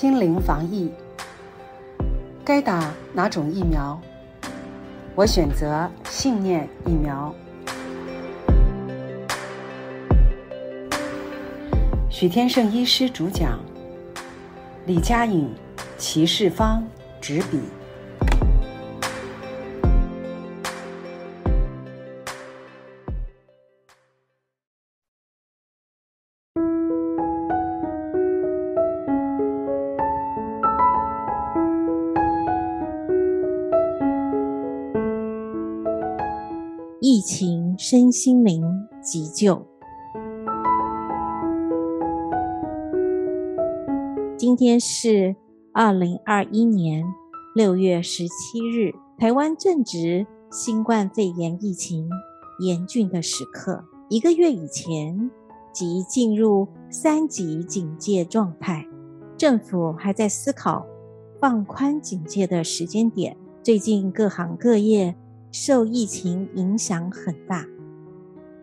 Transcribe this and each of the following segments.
心灵防疫，该打哪种疫苗？我选择信念疫苗。许天胜医师主讲，李佳颖、齐世芳执笔。身心灵急救。今天是二零二一年六月十七日，台湾正值新冠肺炎疫情严峻的时刻。一个月以前即进入三级警戒状态，政府还在思考放宽警戒的时间点。最近各行各业。受疫情影响很大，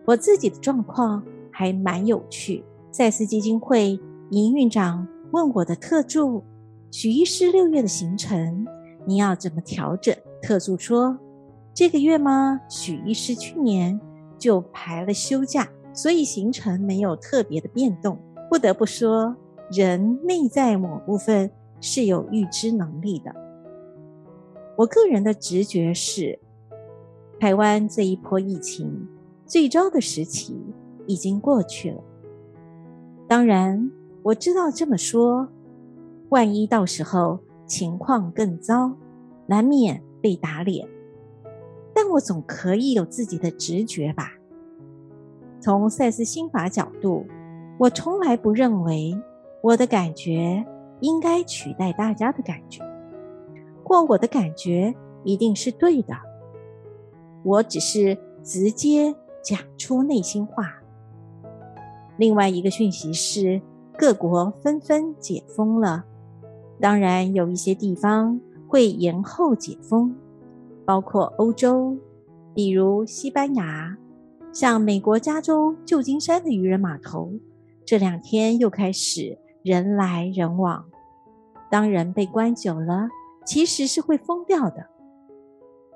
我自己的状况还蛮有趣。赛斯基金会营运长问我的特助许医师六月的行程，你要怎么调整？特助说：“这个月吗？”许医师去年就排了休假，所以行程没有特别的变动。不得不说，人内在某部分是有预知能力的。我个人的直觉是。台湾这一波疫情最糟的时期已经过去了。当然，我知道这么说，万一到时候情况更糟，难免被打脸。但我总可以有自己的直觉吧。从赛斯心法角度，我从来不认为我的感觉应该取代大家的感觉，或我的感觉一定是对的。我只是直接讲出内心话。另外一个讯息是，各国纷纷解封了，当然有一些地方会延后解封，包括欧洲，比如西班牙，像美国加州旧金山的渔人码头，这两天又开始人来人往。当人被关久了，其实是会疯掉的。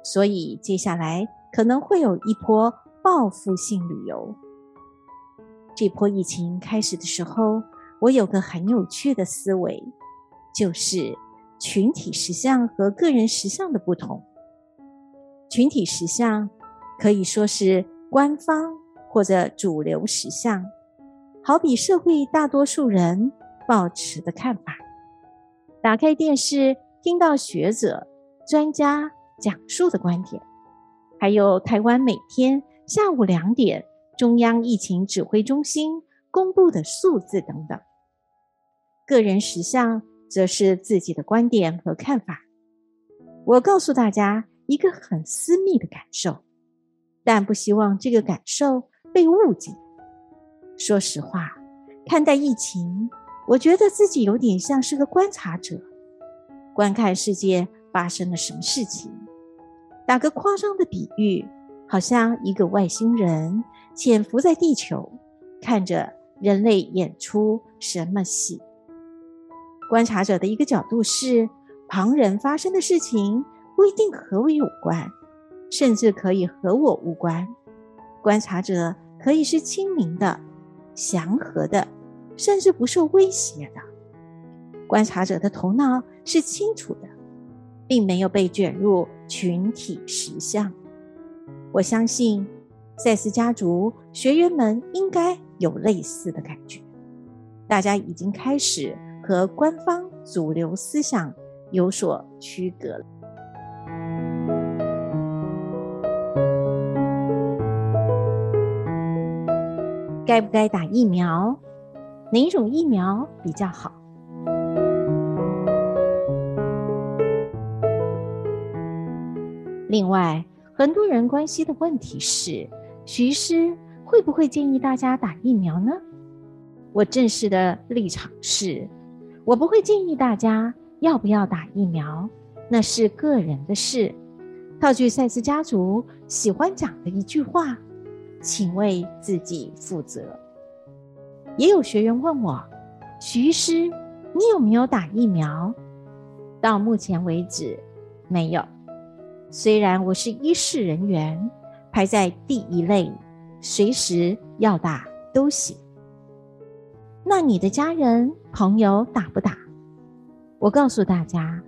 所以接下来。可能会有一波报复性旅游。这波疫情开始的时候，我有个很有趣的思维，就是群体实相和个人实相的不同。群体实相可以说是官方或者主流实相，好比社会大多数人抱持的看法。打开电视，听到学者、专家讲述的观点。还有台湾每天下午两点中央疫情指挥中心公布的数字等等，个人实相则是自己的观点和看法。我告诉大家一个很私密的感受，但不希望这个感受被误解。说实话，看待疫情，我觉得自己有点像是个观察者，观看世界发生了什么事情。打个夸张的比喻，好像一个外星人潜伏在地球，看着人类演出什么戏。观察者的一个角度是，旁人发生的事情不一定和我有关，甚至可以和我无关。观察者可以是清明的、祥和的，甚至不受威胁的。观察者的头脑是清楚的。并没有被卷入群体实相。我相信赛斯家族学员们应该有类似的感觉。大家已经开始和官方主流思想有所区隔了。该不该打疫苗？哪种疫苗比较好？另外，很多人关心的问题是：徐医师会不会建议大家打疫苗呢？我正式的立场是，我不会建议大家要不要打疫苗，那是个人的事。套句赛斯家族喜欢讲的一句话：“请为自己负责。”也有学员问我：“徐医师，你有没有打疫苗？到目前为止，没有。虽然我是医事人员，排在第一类，随时要打都行。那你的家人朋友打不打？我告诉大家，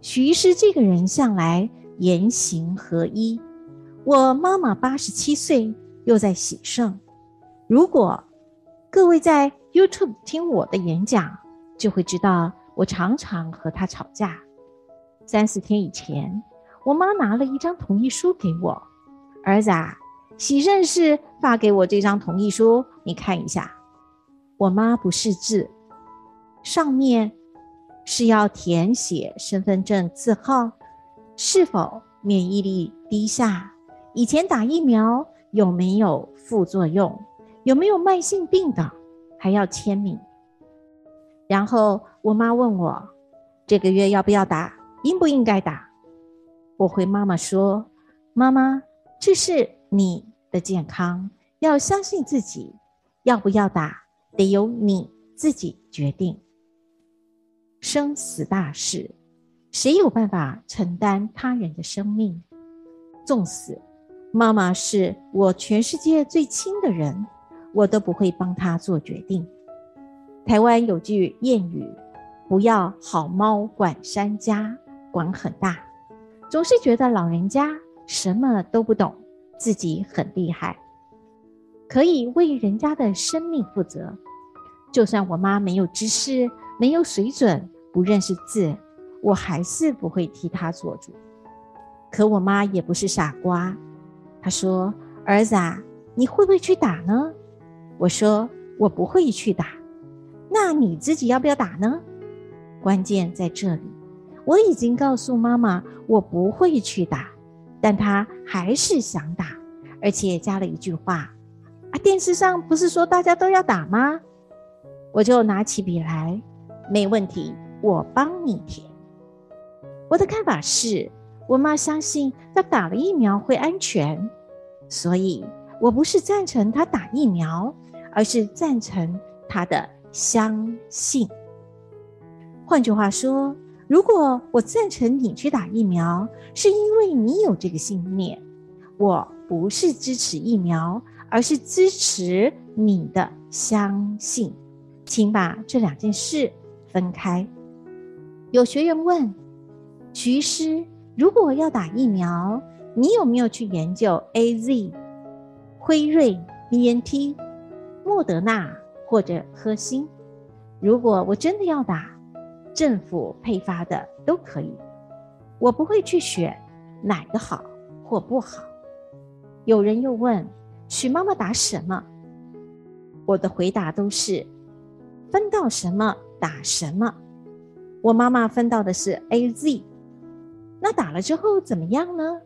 徐医师这个人向来言行合一。我妈妈八十七岁，又在喜盛。如果各位在 YouTube 听我的演讲，就会知道我常常和她吵架。三四天以前，我妈拿了一张同意书给我，儿子啊，喜盛是发给我这张同意书，你看一下。我妈不识字，上面是要填写身份证字号，是否免疫力低下。以前打疫苗有没有副作用？有没有慢性病的？还要签名。然后我妈问我，这个月要不要打？应不应该打？我回妈妈说：“妈妈，这是你的健康，要相信自己。要不要打，得由你自己决定。生死大事，谁有办法承担他人的生命？纵使……”妈妈是我全世界最亲的人，我都不会帮她做决定。台湾有句谚语：“不要好猫管山家，管很大。”总是觉得老人家什么都不懂，自己很厉害，可以为人家的生命负责。就算我妈没有知识、没有水准、不认识字，我还是不会替她做主。可我妈也不是傻瓜。她说：“儿子啊，你会不会去打呢？”我说：“我不会去打。”那你自己要不要打呢？关键在这里。我已经告诉妈妈我不会去打，但她还是想打，而且加了一句话：“啊，电视上不是说大家都要打吗？”我就拿起笔来，没问题，我帮你填。我的看法是。我妈相信她打了疫苗会安全，所以我不是赞成她打疫苗，而是赞成她的相信。换句话说，如果我赞成你去打疫苗，是因为你有这个信念，我不是支持疫苗，而是支持你的相信。请把这两件事分开。有学员问徐师。如果要打疫苗，你有没有去研究 A Z、辉瑞、B N T、莫德纳或者科兴？如果我真的要打，政府配发的都可以，我不会去选哪个好或不好。有人又问：许妈妈打什么？我的回答都是分到什么打什么。我妈妈分到的是 A Z。那打了之后怎么样呢？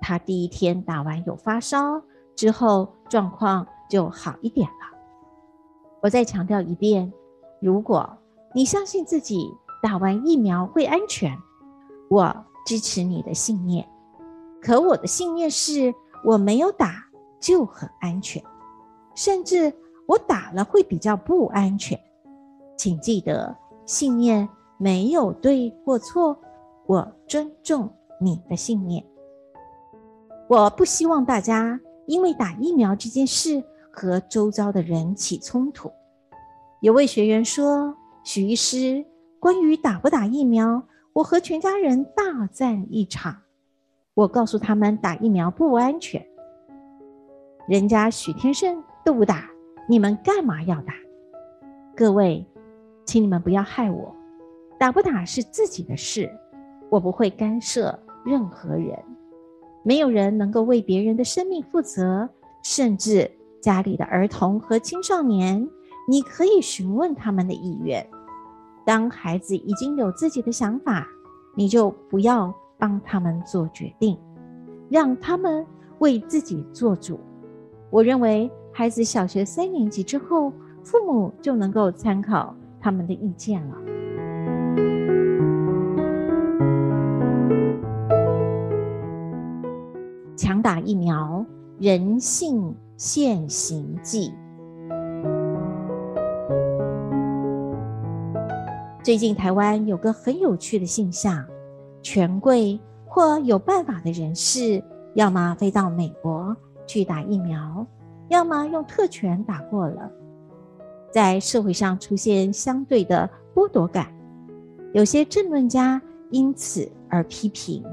她第一天打完有发烧，之后状况就好一点了。我再强调一遍：如果你相信自己打完疫苗会安全，我支持你的信念。可我的信念是我没有打就很安全，甚至我打了会比较不安全。请记得，信念没有对或错。我尊重你的信念。我不希望大家因为打疫苗这件事和周遭的人起冲突。有位学员说：“许医师，关于打不打疫苗，我和全家人大战一场。我告诉他们打疫苗不安全。人家许天胜都不打，你们干嘛要打？各位，请你们不要害我。打不打是自己的事。”我不会干涉任何人，没有人能够为别人的生命负责，甚至家里的儿童和青少年，你可以询问他们的意愿。当孩子已经有自己的想法，你就不要帮他们做决定，让他们为自己做主。我认为，孩子小学三年级之后，父母就能够参考他们的意见了。强打疫苗，人性现形记。最近台湾有个很有趣的现象：权贵或有办法的人士，要么飞到美国去打疫苗，要么用特权打过了，在社会上出现相对的剥夺感。有些政论家因此而批评：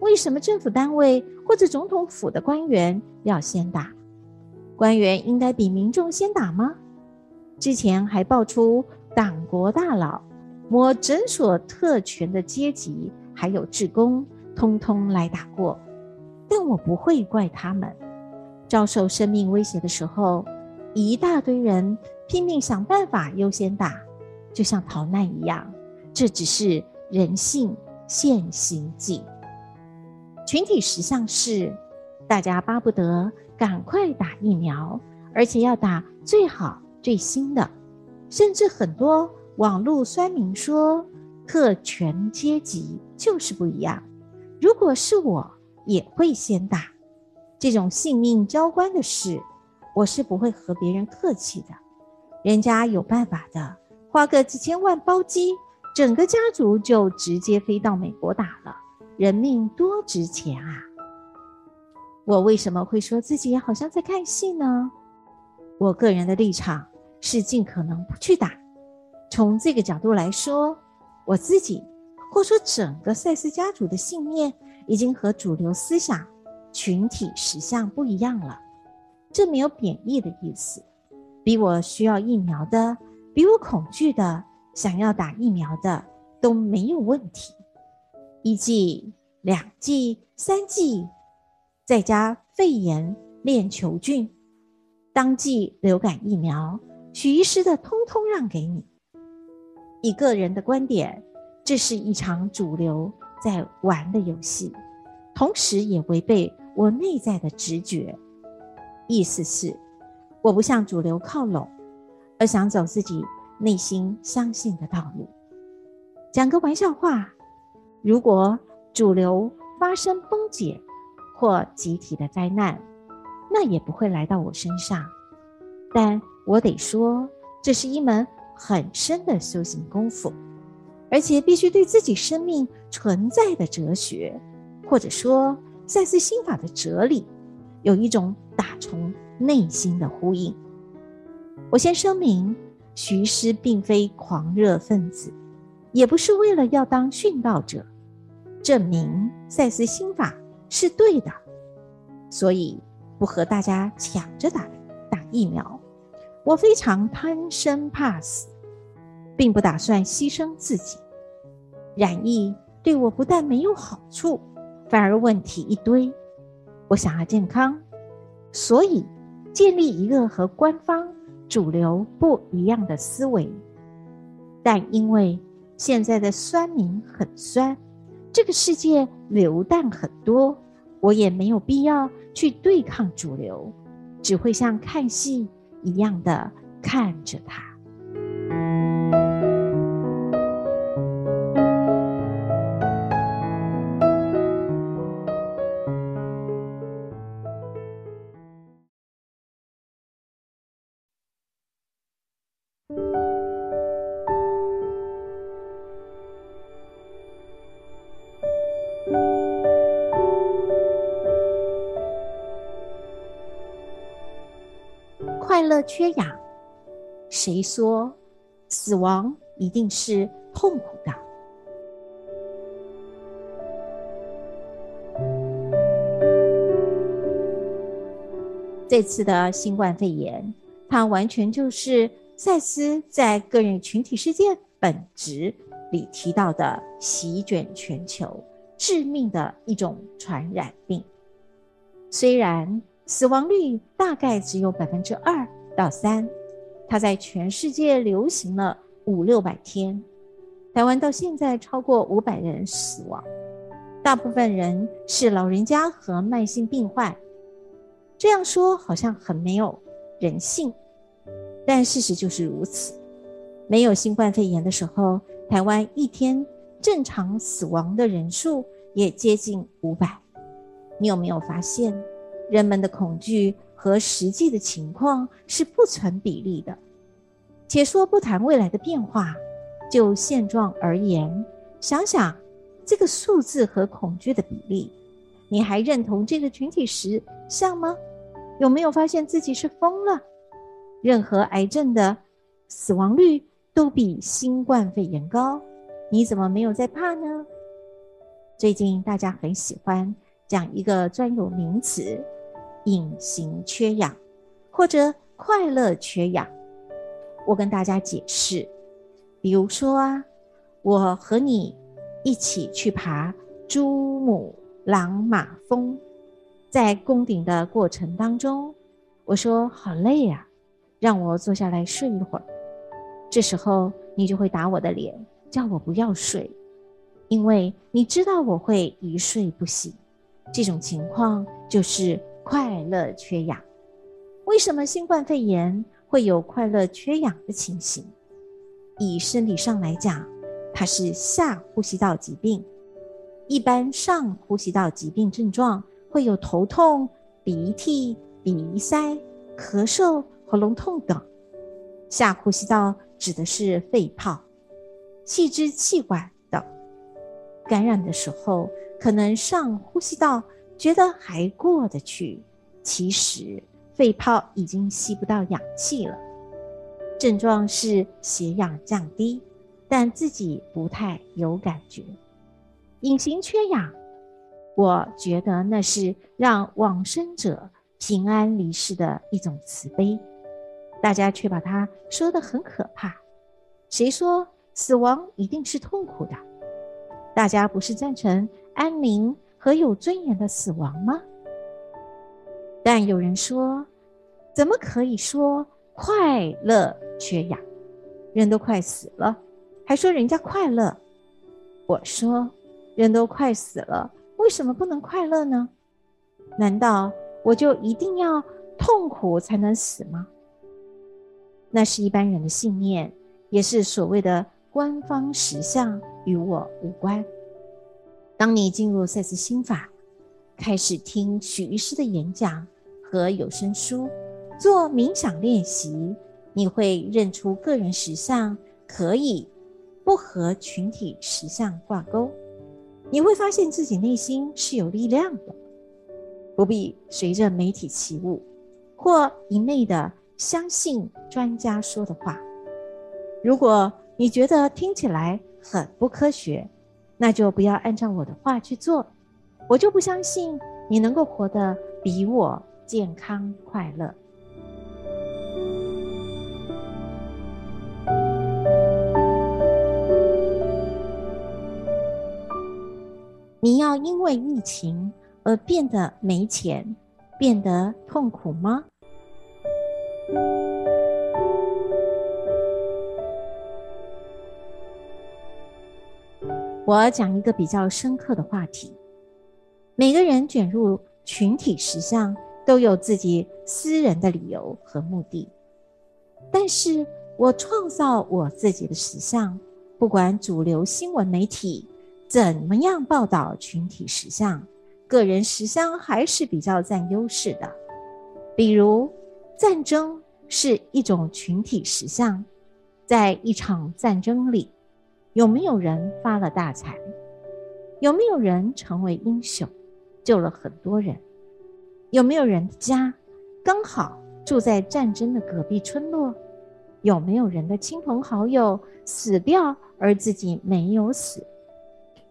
为什么政府单位或者总统府的官员要先打？官员应该比民众先打吗？之前还爆出党国大佬。我诊所特权的阶级还有职工，通通来打过，但我不会怪他们。遭受生命威胁的时候，一大堆人拼命想办法优先打，就像逃难一样。这只是人性现行记。群体实相是，大家巴不得赶快打疫苗，而且要打最好最新的，甚至很多。网络酸民说，特权阶级就是不一样。如果是我，也会先打。这种性命交关的事，我是不会和别人客气的。人家有办法的，花个几千万包机，整个家族就直接飞到美国打了。人命多值钱啊！我为什么会说自己好像在看戏呢？我个人的立场是尽可能不去打。从这个角度来说，我自己或说整个赛斯家族的信念已经和主流思想、群体实相不一样了。这没有贬义的意思。比我需要疫苗的，比我恐惧的，想要打疫苗的都没有问题。一剂、两剂、三剂，再加肺炎链球菌，当季流感疫苗，许医师的通通让给你。以个人的观点，这是一场主流在玩的游戏，同时也违背我内在的直觉。意思是，我不向主流靠拢，而想走自己内心相信的道路。讲个玩笑话，如果主流发生崩解或集体的灾难，那也不会来到我身上。但我得说，这是一门。很深的修行功夫，而且必须对自己生命存在的哲学，或者说赛斯心法的哲理，有一种打从内心的呼应。我先声明，徐师并非狂热分子，也不是为了要当殉道者，证明赛斯心法是对的，所以不和大家抢着打打疫苗。我非常贪生怕死，并不打算牺牲自己。染疫对我不但没有好处，反而问题一堆。我想要健康，所以建立一个和官方主流不一样的思维。但因为现在的酸民很酸，这个世界流弹很多，我也没有必要去对抗主流，只会像看戏。一样的看着他。缺氧，谁说死亡一定是痛苦的？这次的新冠肺炎，它完全就是赛斯在个人群体事件本质里提到的席卷全球、致命的一种传染病。虽然。死亡率大概只有百分之二到三，它在全世界流行了五六百天，台湾到现在超过五百人死亡，大部分人是老人家和慢性病患。这样说好像很没有人性，但事实就是如此。没有新冠肺炎的时候，台湾一天正常死亡的人数也接近五百，你有没有发现？人们的恐惧和实际的情况是不成比例的。且说不谈未来的变化，就现状而言，想想这个数字和恐惧的比例，你还认同这个群体时像吗？有没有发现自己是疯了？任何癌症的死亡率都比新冠肺炎高，你怎么没有在怕呢？最近大家很喜欢讲一个专有名词“隐形缺氧”或者“快乐缺氧”。我跟大家解释，比如说啊，我和你一起去爬珠穆朗玛峰，在攻顶的过程当中，我说好累呀，让我坐下来睡一会儿。这时候你就会打我的脸，叫我不要睡。因为你知道我会一睡不醒，这种情况就是快乐缺氧。为什么新冠肺炎会有快乐缺氧的情形？以生理上来讲，它是下呼吸道疾病。一般上呼吸道疾病症状会有头痛、鼻涕、鼻塞、咳嗽、喉咙痛等。下呼吸道指的是肺泡、气支气管等。感染的时候，可能上呼吸道觉得还过得去，其实肺泡已经吸不到氧气了。症状是血氧降低，但自己不太有感觉。隐形缺氧，我觉得那是让往生者平安离世的一种慈悲，大家却把它说得很可怕。谁说死亡一定是痛苦的？大家不是赞成安宁和有尊严的死亡吗？但有人说，怎么可以说快乐缺氧？人都快死了，还说人家快乐？我说，人都快死了，为什么不能快乐呢？难道我就一定要痛苦才能死吗？那是一般人的信念，也是所谓的。官方实相与我无关。当你进入赛斯心法，开始听许医师的演讲和有声书，做冥想练习，你会认出个人实相可以不和群体实相挂钩。你会发现自己内心是有力量的，不必随着媒体起舞，或一昧的相信专家说的话。如果你觉得听起来很不科学，那就不要按照我的话去做。我就不相信你能够活得比我健康快乐。你要因为疫情而变得没钱，变得痛苦吗？我讲一个比较深刻的话题：每个人卷入群体实相，都有自己私人的理由和目的。但是我创造我自己的实相，不管主流新闻媒体怎么样报道群体实相，个人实相还是比较占优势的。比如，战争是一种群体实相，在一场战争里。有没有人发了大财？有没有人成为英雄，救了很多人？有没有人的家刚好住在战争的隔壁村落？有没有人的亲朋好友死掉而自己没有死？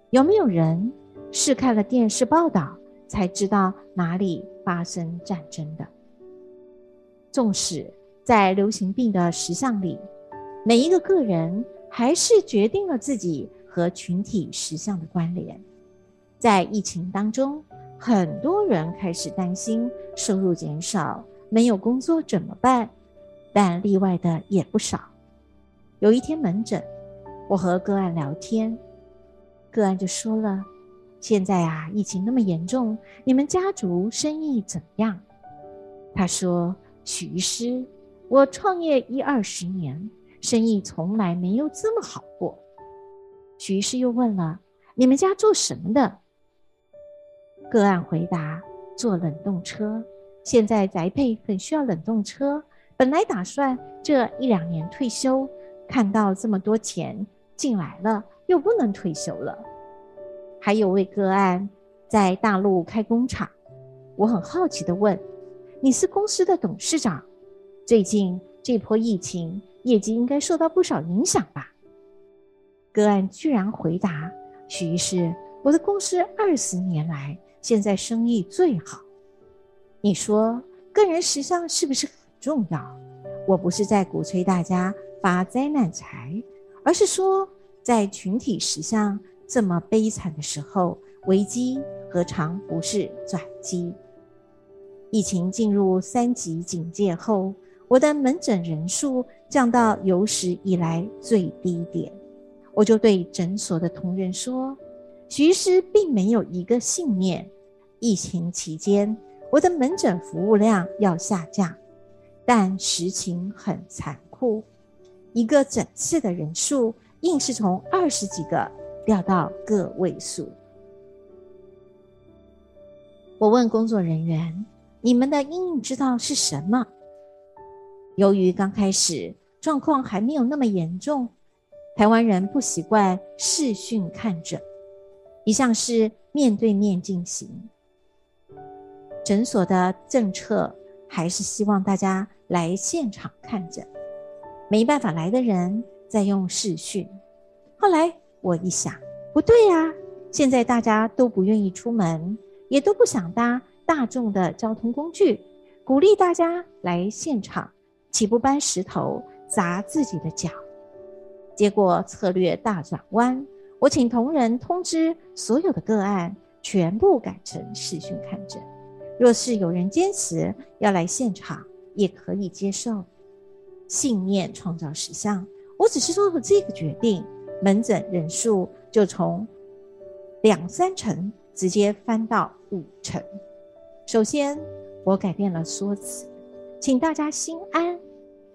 有没有人是看了电视报道才知道哪里发生战争的？纵使在流行病的实相里，每一个个人。还是决定了自己和群体实相的关联。在疫情当中，很多人开始担心收入减少，没有工作怎么办？但例外的也不少。有一天门诊，我和个案聊天，个案就说了：“现在啊，疫情那么严重，你们家族生意怎么样？”他说：“许医师，我创业一二十年。”生意从来没有这么好过。徐医师又问了：“你们家做什么的？”个案回答：“做冷冻车。现在宅配很需要冷冻车，本来打算这一两年退休，看到这么多钱，进来了，又不能退休了。还有位个案在大陆开工厂，我很好奇的问：“你是公司的董事长，最近这波疫情，业绩应该受到不少影响吧？”个案居然回答：“许医师，我的公司二十年来，现在生意最好。你说个人时尚是不是很重要？我不是在鼓吹大家发灾难财，而是说在群体时尚。”这么悲惨的时候，危机何尝不是转机？疫情进入三级警戒后，我的门诊人数降到有史以来最低点。我就对诊所的同仁说：“徐师并没有一个信念，疫情期间我的门诊服务量要下降，但实情很残酷，一个诊次的人数硬是从二十几个。”掉到个位数。我问工作人员：“你们的阴影之道是什么？”由于刚开始状况还没有那么严重，台湾人不习惯视讯看诊，一向是面对面进行。诊所的政策还是希望大家来现场看诊，没办法来的人再用视讯。后来。我一想，不对呀！现在大家都不愿意出门，也都不想搭大众的交通工具，鼓励大家来现场，岂不搬石头砸自己的脚？结果策略大转弯，我请同仁通知所有的个案，全部改成视讯看诊。若是有人坚持要来现场，也可以接受。信念创造实相，我只是做了这个决定。门诊人数就从两三成直接翻到五成。首先，我改变了说辞，请大家心安。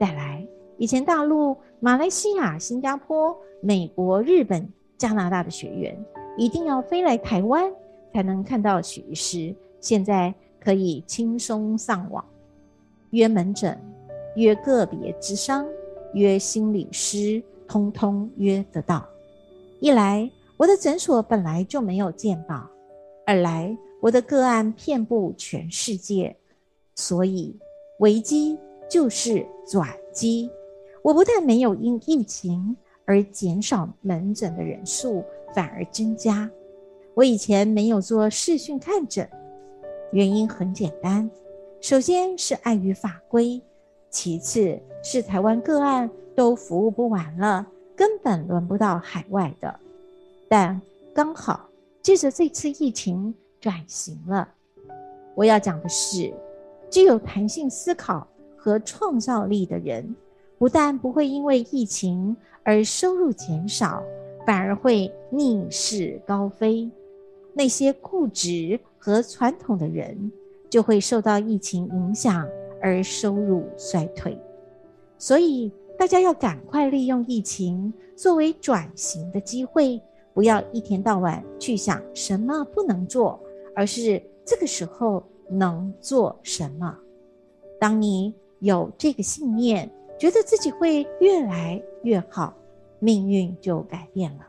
再来，以前大陆、马来西亚、新加坡、美国、日本、加拿大的学员一定要飞来台湾才能看到许医师，现在可以轻松上网约门诊、约个别之商、约心理师。通通约得到。一来，我的诊所本来就没有健保；二来，我的个案遍布全世界，所以危机就是转机。我不但没有因疫情而减少门诊的人数，反而增加。我以前没有做视讯看诊，原因很简单：首先是碍于法规，其次是台湾个案。都服务不完了，根本轮不到海外的。但刚好借着这次疫情转型了。我要讲的是，具有弹性思考和创造力的人，不但不会因为疫情而收入减少，反而会逆势高飞。那些固执和传统的人，就会受到疫情影响而收入衰退。所以。大家要赶快利用疫情作为转型的机会，不要一天到晚去想什么不能做，而是这个时候能做什么。当你有这个信念，觉得自己会越来越好，命运就改变了。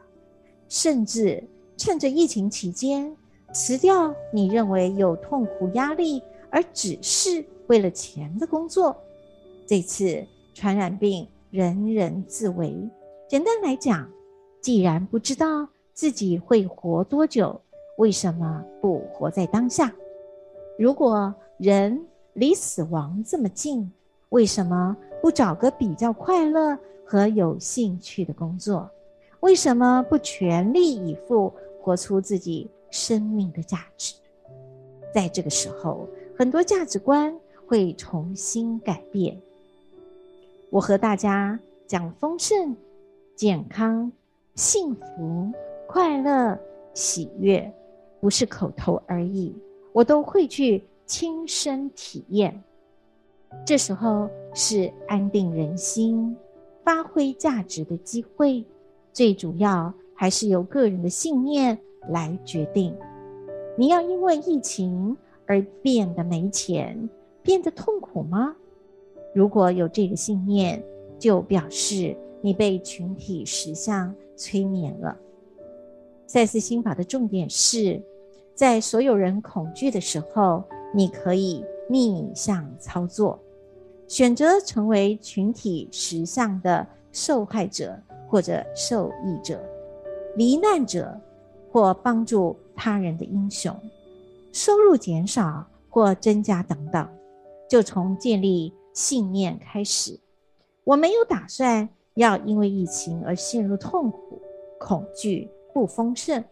甚至趁着疫情期间辞掉你认为有痛苦压力而只是为了钱的工作。这次传染病。人人自危。简单来讲，既然不知道自己会活多久，为什么不活在当下？如果人离死亡这么近，为什么不找个比较快乐和有兴趣的工作？为什么不全力以赴活出自己生命的价值？在这个时候，很多价值观会重新改变。我和大家讲丰盛、健康、幸福、快乐、喜悦，不是口头而已，我都会去亲身体验。这时候是安定人心、发挥价值的机会，最主要还是由个人的信念来决定。你要因为疫情而变得没钱，变得痛苦吗？如果有这个信念，就表示你被群体实相催眠了。赛斯心法的重点是，在所有人恐惧的时候，你可以逆向操作，选择成为群体实相的受害者或者受益者、罹难者或帮助他人的英雄。收入减少或增加等等，就从建立信念开始。我没有打算要因为疫情而陷入痛苦、恐惧。不丰盛，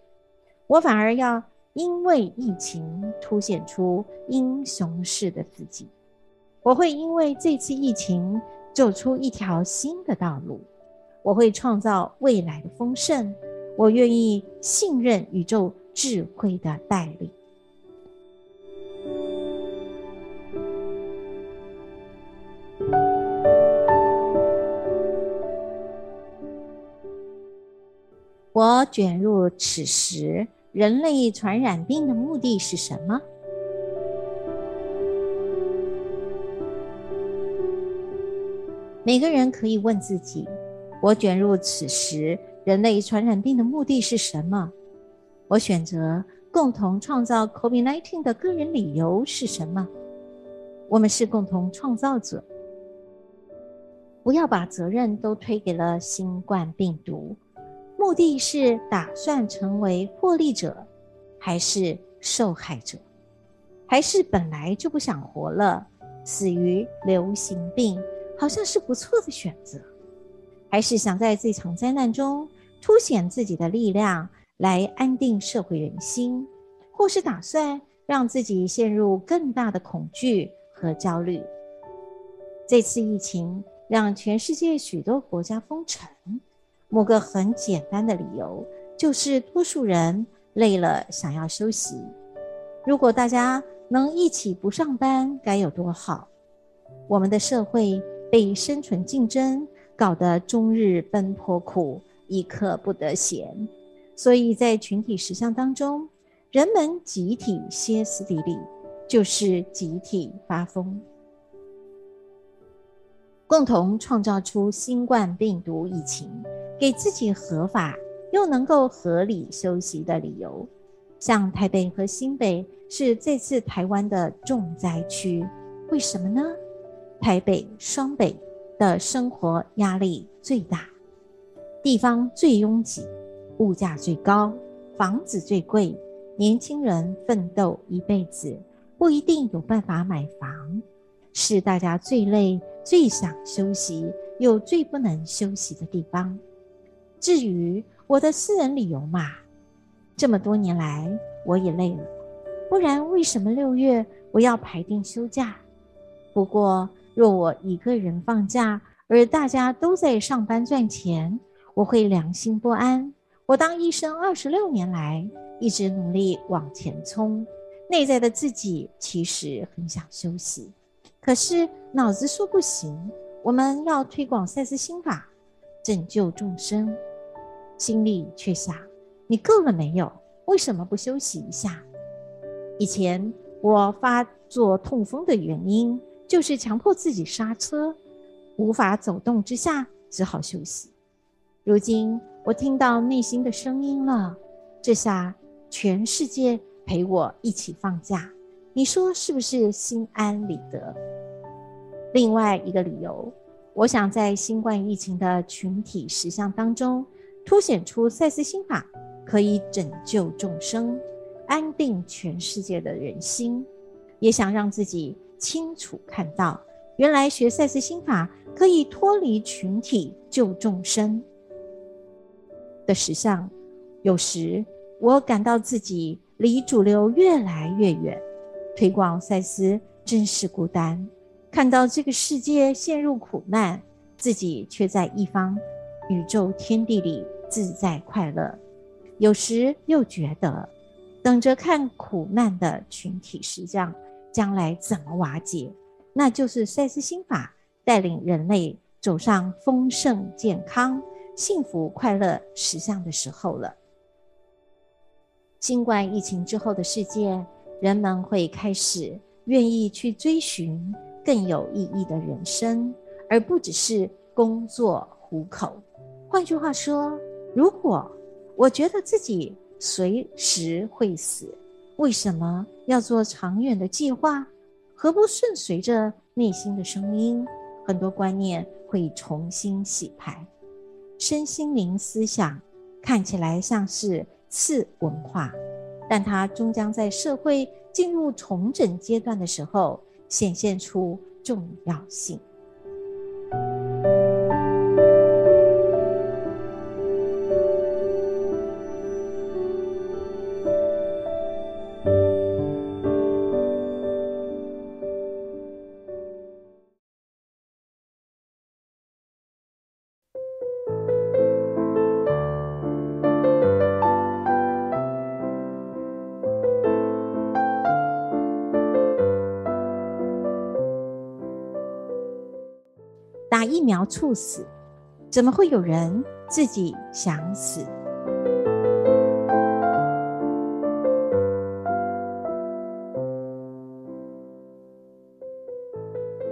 我反而要因为疫情凸显出英雄式的自己。我会因为这次疫情走出一条新的道路，我会创造未来的丰盛。我愿意信任宇宙智慧的带领。我卷入此时人类传染病的目的是什么？每个人可以问自己：我卷入此时人类传染病的目的是什么？我选择共同创造 COVID-19 的个人理由是什么？我们是共同创造者，不要把责任都推给了新冠病毒。目的是打算成为获利者，还是受害者？还是本来就不想活了，死于流行病，好像是不错的选择？还是想在这场灾难中凸显自己的力量，来安定社会人心？或是打算让自己陷入更大的恐惧和焦虑？这次疫情让全世界许多国家封城。某个很简单的理由，就是多数人累了，想要休息。如果大家能一起不上班，该有多好！我们的社会被生存竞争搞得终日奔波苦，一刻不得闲。所以在群体实相当中，人们集体歇斯底里，就是集体发疯，共同创造出新冠病毒疫情。给自己合法又能够合理休息的理由，像台北和新北是这次台湾的重灾区，为什么呢？台北、双北的生活压力最大，地方最拥挤，物价最高，房子最贵，年轻人奋斗一辈子不一定有办法买房，是大家最累、最想休息又最不能休息的地方。至于我的私人理由嘛，这么多年来我也累了，不然为什么六月我要排定休假？不过若我一个人放假，而大家都在上班赚钱，我会良心不安。我当医生二十六年来，一直努力往前冲，内在的自己其实很想休息，可是脑子说不行。我们要推广赛斯心法，拯救众生。心里却想：你够了没有？为什么不休息一下？以前我发作痛风的原因，就是强迫自己刹车，无法走动之下，只好休息。如今我听到内心的声音了，这下全世界陪我一起放假，你说是不是心安理得？另外一个理由，我想在新冠疫情的群体实相当中。凸显出赛斯心法可以拯救众生，安定全世界的人心，也想让自己清楚看到，原来学赛斯心法可以脱离群体救众生的实相。有时我感到自己离主流越来越远，推广赛斯真是孤单。看到这个世界陷入苦难，自己却在一方。宇宙天地里自在快乐，有时又觉得等着看苦难的群体实相将来怎么瓦解，那就是赛斯心法带领人类走上丰盛、健康、幸福、快乐实相的时候了。新冠疫情之后的世界，人们会开始愿意去追寻更有意义的人生，而不只是工作糊口。换句话说，如果我觉得自己随时会死，为什么要做长远的计划？何不顺随着内心的声音？很多观念会重新洗牌，身心灵思想看起来像是次文化，但它终将在社会进入重整阶段的时候显现出重要性。苗猝死，怎么会有人自己想死？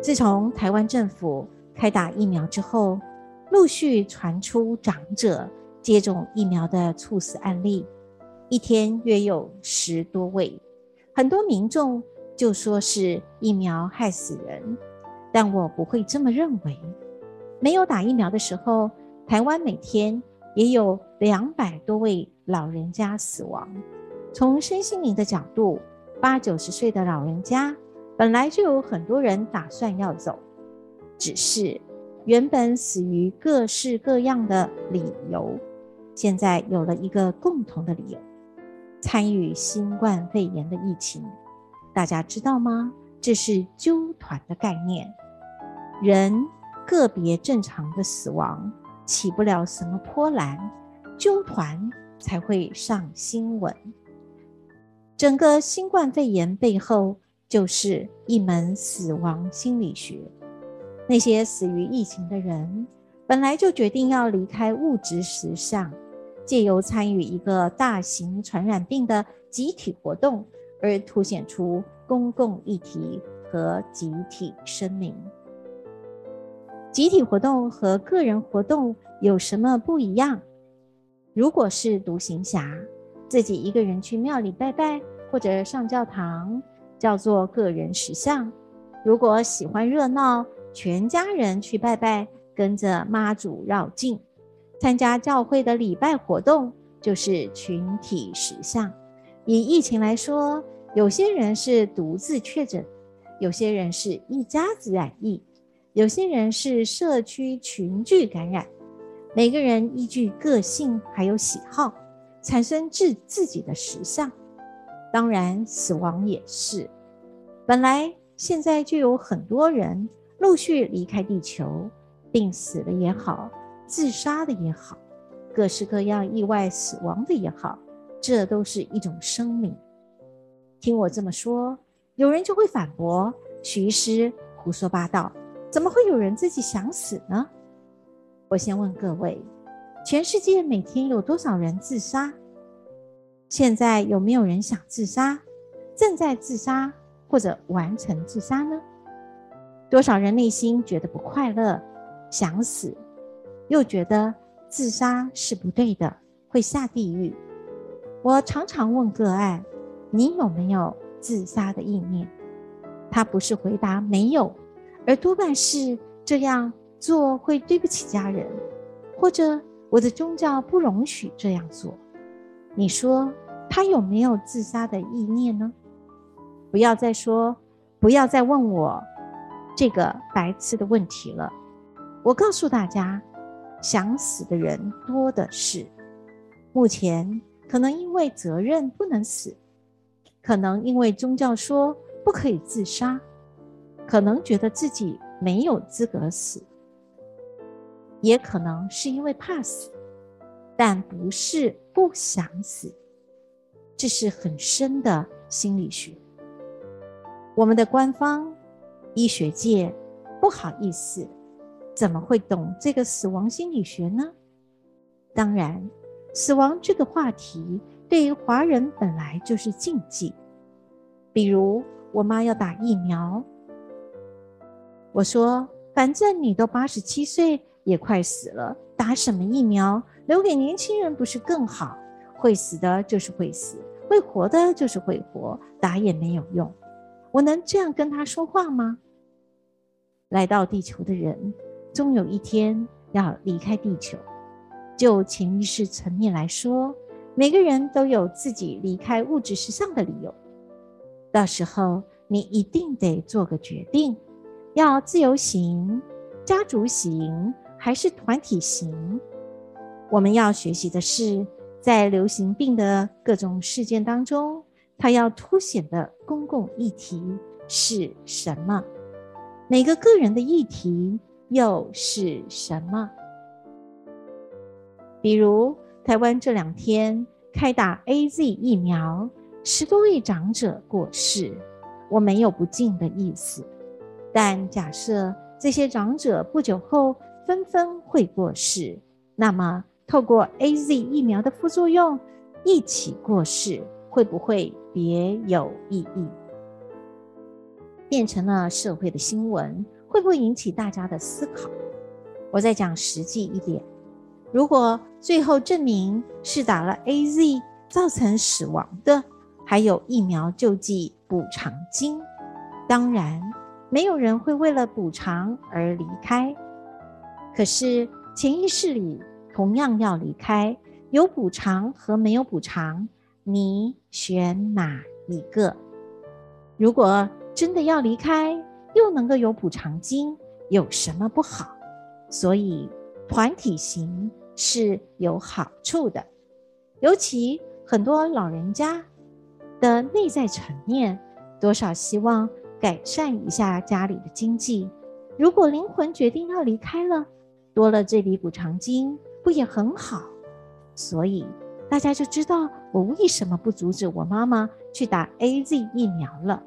自从台湾政府开打疫苗之后，陆续传出长者接种疫苗的猝死案例，一天约有十多位。很多民众就说是疫苗害死人。但我不会这么认为。没有打疫苗的时候，台湾每天也有两百多位老人家死亡。从身心灵的角度，八九十岁的老人家本来就有很多人打算要走，只是原本死于各式各样的理由，现在有了一个共同的理由：参与新冠肺炎的疫情。大家知道吗？这是纠团的概念。人个别正常的死亡起不了什么波澜，纠团才会上新闻。整个新冠肺炎背后就是一门死亡心理学。那些死于疫情的人，本来就决定要离开物质实相，借由参与一个大型传染病的集体活动，而凸显出公共议题和集体声明。集体活动和个人活动有什么不一样？如果是独行侠，自己一个人去庙里拜拜或者上教堂，叫做个人实相；如果喜欢热闹，全家人去拜拜，跟着妈祖绕境，参加教会的礼拜活动，就是群体实相。以疫情来说，有些人是独自确诊，有些人是一家子染疫。有些人是社区群聚感染，每个人依据个性还有喜好，产生自自己的实相。当然，死亡也是。本来现在就有很多人陆续离开地球，病死了也好，自杀的也好，各式各样意外死亡的也好，这都是一种生命。听我这么说，有人就会反驳：徐医师胡说八道。怎么会有人自己想死呢？我先问各位：全世界每天有多少人自杀？现在有没有人想自杀、正在自杀或者完成自杀呢？多少人内心觉得不快乐、想死，又觉得自杀是不对的，会下地狱？我常常问个案：你有没有自杀的意念？他不是回答没有。而多半是这样做会对不起家人，或者我的宗教不容许这样做。你说他有没有自杀的意念呢？不要再说，不要再问我这个白痴的问题了。我告诉大家，想死的人多的是。目前可能因为责任不能死，可能因为宗教说不可以自杀。可能觉得自己没有资格死，也可能是因为怕死，但不是不想死。这是很深的心理学。我们的官方医学界不好意思，怎么会懂这个死亡心理学呢？当然，死亡这个话题对于华人本来就是禁忌。比如，我妈要打疫苗。我说：“反正你都八十七岁，也快死了，打什么疫苗？留给年轻人不是更好？会死的就是会死，会活的就是会活，打也没有用。我能这样跟他说话吗？来到地球的人，终有一天要离开地球。就潜意识层面来说，每个人都有自己离开物质实相的理由。到时候，你一定得做个决定：要自由行、家族行，还是团体行？我们要学习的是，在流行病的各种事件当中，它要凸显的公共议题是什么？每个个人的议题又是什么？比如，台湾这两天开打 A Z 疫苗，十多位长者过世。我没有不敬的意思，但假设这些长者不久后纷纷会过世，那么透过 A Z 疫苗的副作用一起过世，会不会别有意义？变成了社会的新闻，会不会引起大家的思考？我再讲实际一点，如果最后证明是打了 A Z 造成死亡的，还有疫苗救济。补偿金，当然没有人会为了补偿而离开。可是潜意识里同样要离开，有补偿和没有补偿，你选哪一个？如果真的要离开，又能够有补偿金，有什么不好？所以团体型是有好处的，尤其很多老人家。的内在层面，多少希望改善一下家里的经济。如果灵魂决定要离开了，多了这笔补偿金，不也很好？所以大家就知道我为什么不阻止我妈妈去打 A Z 疫苗了。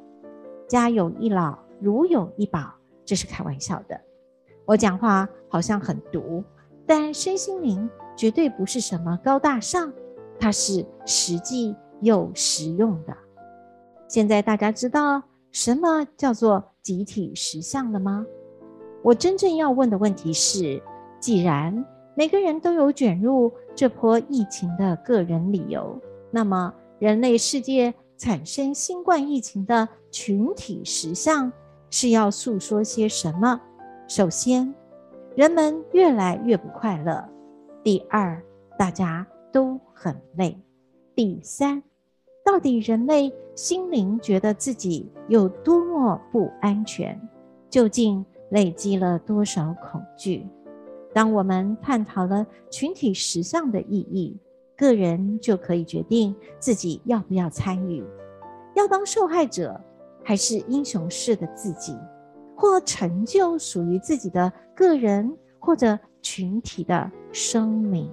家有一老，如有一宝，这是开玩笑的。我讲话好像很毒，但身心灵绝对不是什么高大上，它是实际。又实用的。现在大家知道什么叫做集体实相了吗？我真正要问的问题是：既然每个人都有卷入这波疫情的个人理由，那么人类世界产生新冠疫情的群体实相是要诉说些什么？首先，人们越来越不快乐；第二，大家都很累；第三。到底人类心灵觉得自己有多么不安全？究竟累积了多少恐惧？当我们探讨了群体实相的意义，个人就可以决定自己要不要参与，要当受害者，还是英雄式的自己，或成就属于自己的个人或者群体的生命。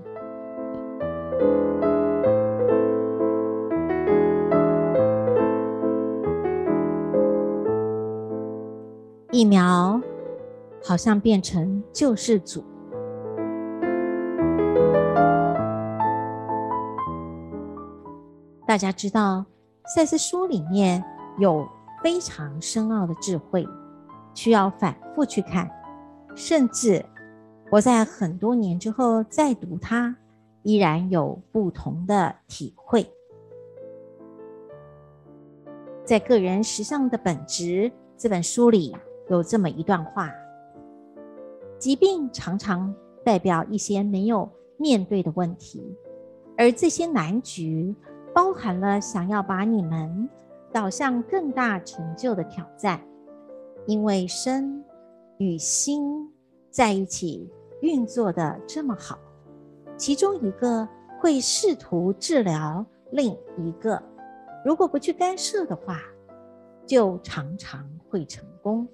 疫苗好像变成救世主。大家知道，赛斯书里面有非常深奥的智慧，需要反复去看，甚至我在很多年之后再读它，依然有不同的体会。在《个人实相的本质》这本书里。有这么一段话：疾病常常代表一些没有面对的问题，而这些难局包含了想要把你们导向更大成就的挑战。因为身与心在一起运作的这么好，其中一个会试图治疗另一个，如果不去干涉的话，就常常会成功。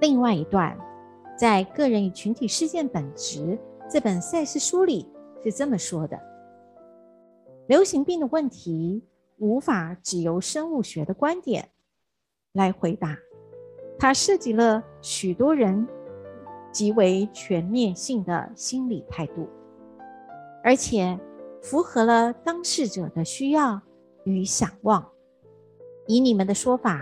另外一段，在《个人与群体事件本质》这本赛事书里是这么说的：流行病的问题无法只由生物学的观点来回答，它涉及了许多人极为全面性的心理态度，而且符合了当事者的需要与想望。以你们的说法，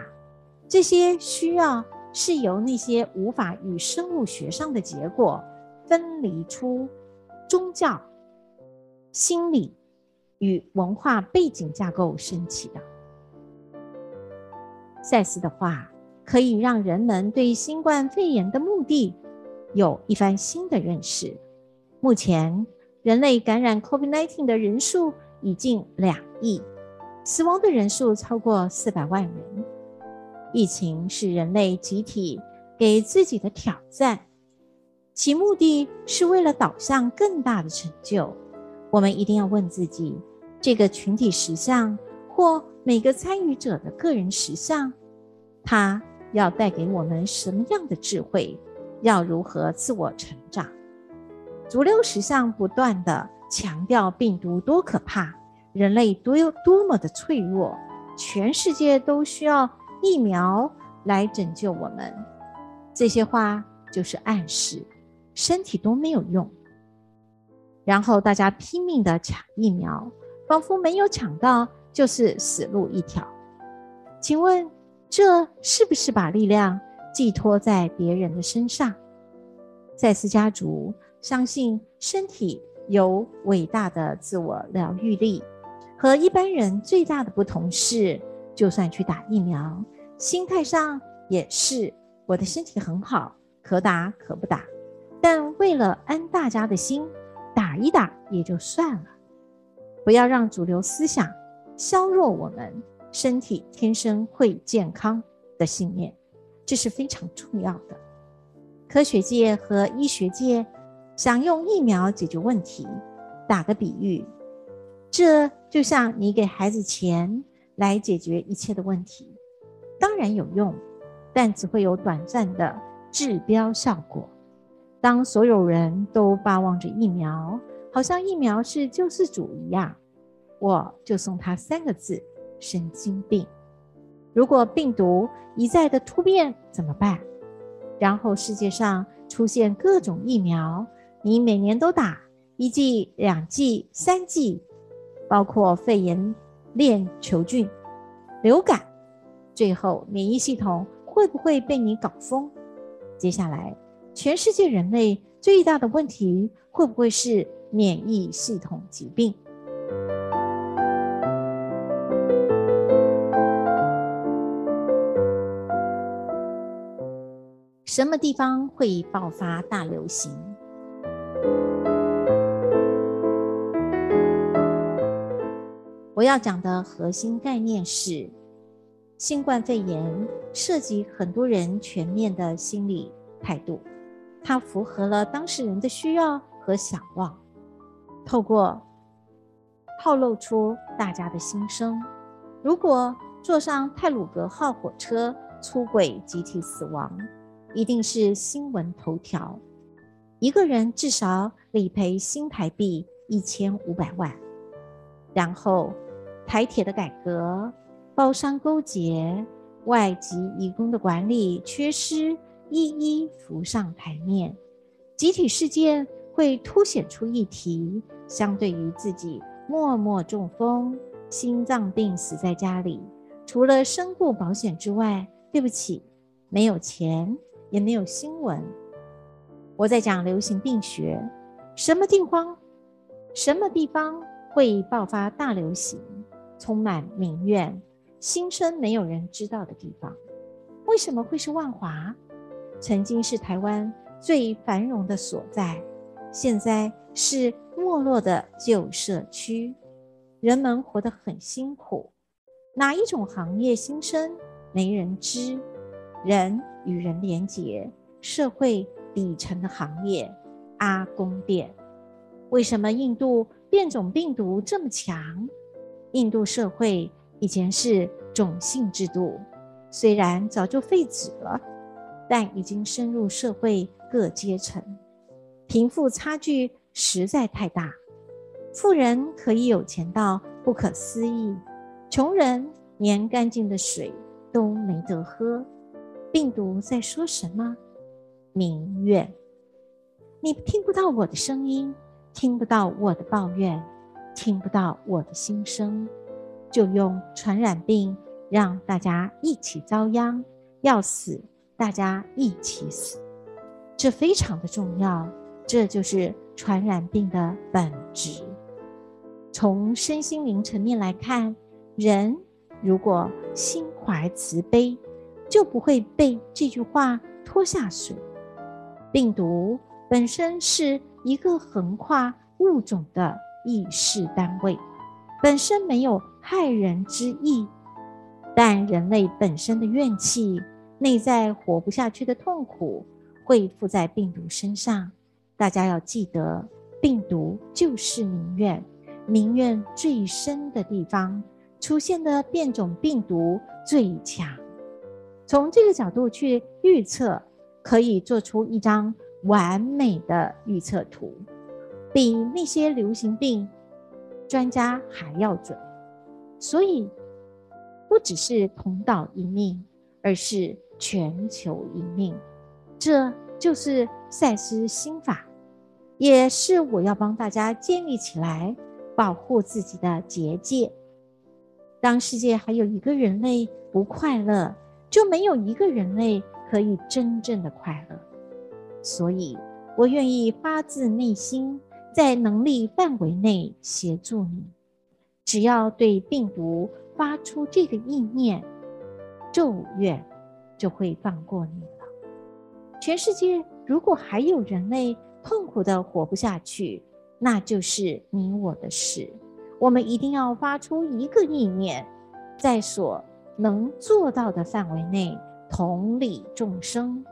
这些需要。是由那些无法与生物学上的结果分离出宗教、心理与文化背景架构升起的。赛斯的话可以让人们对新冠肺炎的目的有一番新的认识。目前，人类感染 COVID-19 的人数已近两亿，死亡的人数超过四百万人。疫情是人类集体给自己的挑战，其目的是为了导向更大的成就。我们一定要问自己：这个群体实相或每个参与者的个人实相，它要带给我们什么样的智慧？要如何自我成长？主流实相不断的强调病毒多可怕，人类多有多么的脆弱，全世界都需要。疫苗来拯救我们，这些话就是暗示身体都没有用。然后大家拼命的抢疫苗，仿佛没有抢到就是死路一条。请问这是不是把力量寄托在别人的身上？赛斯家族相信身体有伟大的自我疗愈力，和一般人最大的不同是，就算去打疫苗。心态上也是，我的身体很好，可打可不打。但为了安大家的心，打一打也就算了。不要让主流思想削弱我们身体天生会健康的信念，这是非常重要的。科学界和医学界想用疫苗解决问题，打个比喻，这就像你给孩子钱来解决一切的问题。当然有用，但只会有短暂的治标效果。当所有人都巴望着疫苗，好像疫苗是救世主一样，我就送他三个字：神经病。如果病毒一再的突变怎么办？然后世界上出现各种疫苗，你每年都打一剂、两剂、三剂，包括肺炎链球菌、流感。最后，免疫系统会不会被你搞疯？接下来，全世界人类最大的问题会不会是免疫系统疾病？什么地方会爆发大流行？我要讲的核心概念是。新冠肺炎涉及很多人全面的心理态度，它符合了当事人的需要和想望，透过透露出大家的心声。如果坐上泰鲁格号火车出轨集体死亡，一定是新闻头条，一个人至少理赔新台币一千五百万。然后台铁的改革。包商勾结、外籍移工的管理缺失，一一浮上台面。集体事件会凸显出议题。相对于自己默默中风、心脏病死在家里，除了身故保险之外，对不起，没有钱，也没有新闻。我在讲流行病学，什么地方、什么地方会爆发大流行，充满民怨。新生没有人知道的地方，为什么会是万华？曾经是台湾最繁荣的所在，现在是没落的旧社区，人们活得很辛苦。哪一种行业新生？没人知。人与人连结，社会底层的行业，阿公店。为什么印度变种病毒这么强？印度社会。以前是种姓制度，虽然早就废止了，但已经深入社会各阶层，贫富差距实在太大。富人可以有钱到不可思议，穷人连干净的水都没得喝。病毒在说什么？民怨。你听不到我的声音，听不到我的抱怨，听不到我的心声。就用传染病让大家一起遭殃，要死大家一起死，这非常的重要。这就是传染病的本质。从身心灵层面来看，人如果心怀慈悲，就不会被这句话拖下水。病毒本身是一个横跨物种的意识单位，本身没有害人之意，但人类本身的怨气、内在活不下去的痛苦，会附在病毒身上。大家要记得，病毒就是民怨，民怨最深的地方出现的变种病毒最强。从这个角度去预测，可以做出一张完美的预测图，比那些流行病专家还要准。所以，不只是同岛一命，而是全球一命。这。就是赛斯心法，也是我要帮大家建立起来保护自己的结界。当世界还有一个人类不快乐，就没有一个人类可以真正的快乐。所以，我愿意发自内心，在能力范围内协助你。只要对病毒发出这个意念，咒怨就会放过你了。全世界如果还有人类痛苦的活不下去，那就是你我的事。我们一定要发出一个意念，在所能做到的范围内同理众生。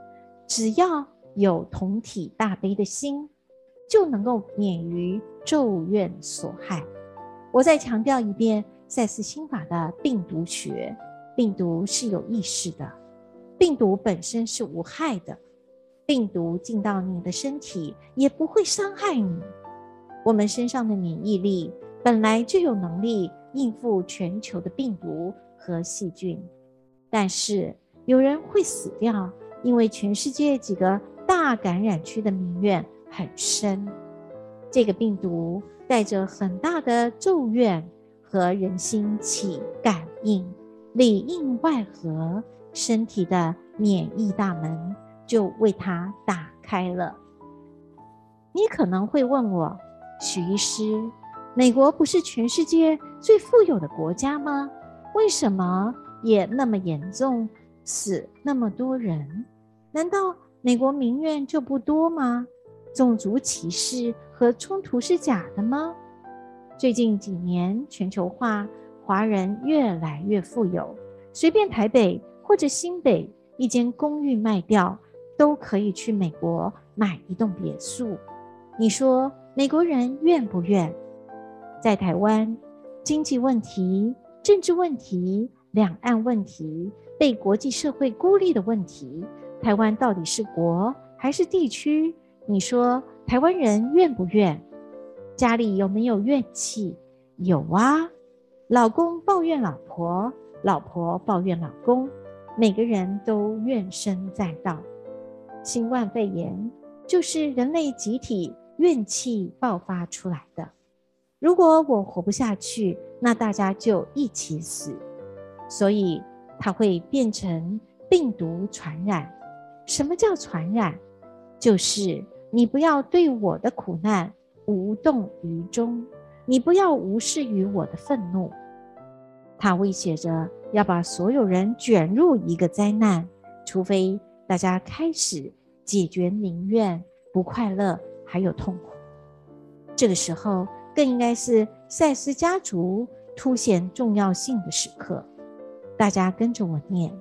只要有同体大悲的心，就能够免于咒怨所害。我再强调一遍，赛斯心法的病毒学，病毒是有意识的，病毒本身是无害的。病毒进到你的身体也不会伤害你。我们身上的免疫力本来就有能力应付全球的病毒和细菌，但是有人会死掉，因为全世界几个大感染区的民怨很深。这个病毒带着很大的咒怨和人心起感应，里应外合，身体的免疫大门。就为他打开了。你可能会问我，许医师，美国不是全世界最富有的国家吗？为什么也那么严重，死那么多人？难道美国民怨就不多吗？种族歧视和冲突是假的吗？最近几年全球化，华人越来越富有，随便台北或者新北一间公寓卖掉。都可以去美国买一栋别墅，你说美国人愿不愿？在台湾，经济问题、政治问题、两岸问题、被国际社会孤立的问题，台湾到底是国还是地区？你说台湾人怨不怨？家里有没有怨气？有啊，老公抱怨老婆，老婆抱怨老公，每个人都怨声载道。新冠肺炎就是人类集体怨气爆发出来的。如果我活不下去，那大家就一起死。所以它会变成病毒传染。什么叫传染？就是你不要对我的苦难无动于衷，你不要无视于我的愤怒。它威胁着要把所有人卷入一个灾难，除非。大家开始解决民怨、不快乐还有痛苦，这个时候更应该是赛斯家族凸显重要性的时刻。大家跟着我念：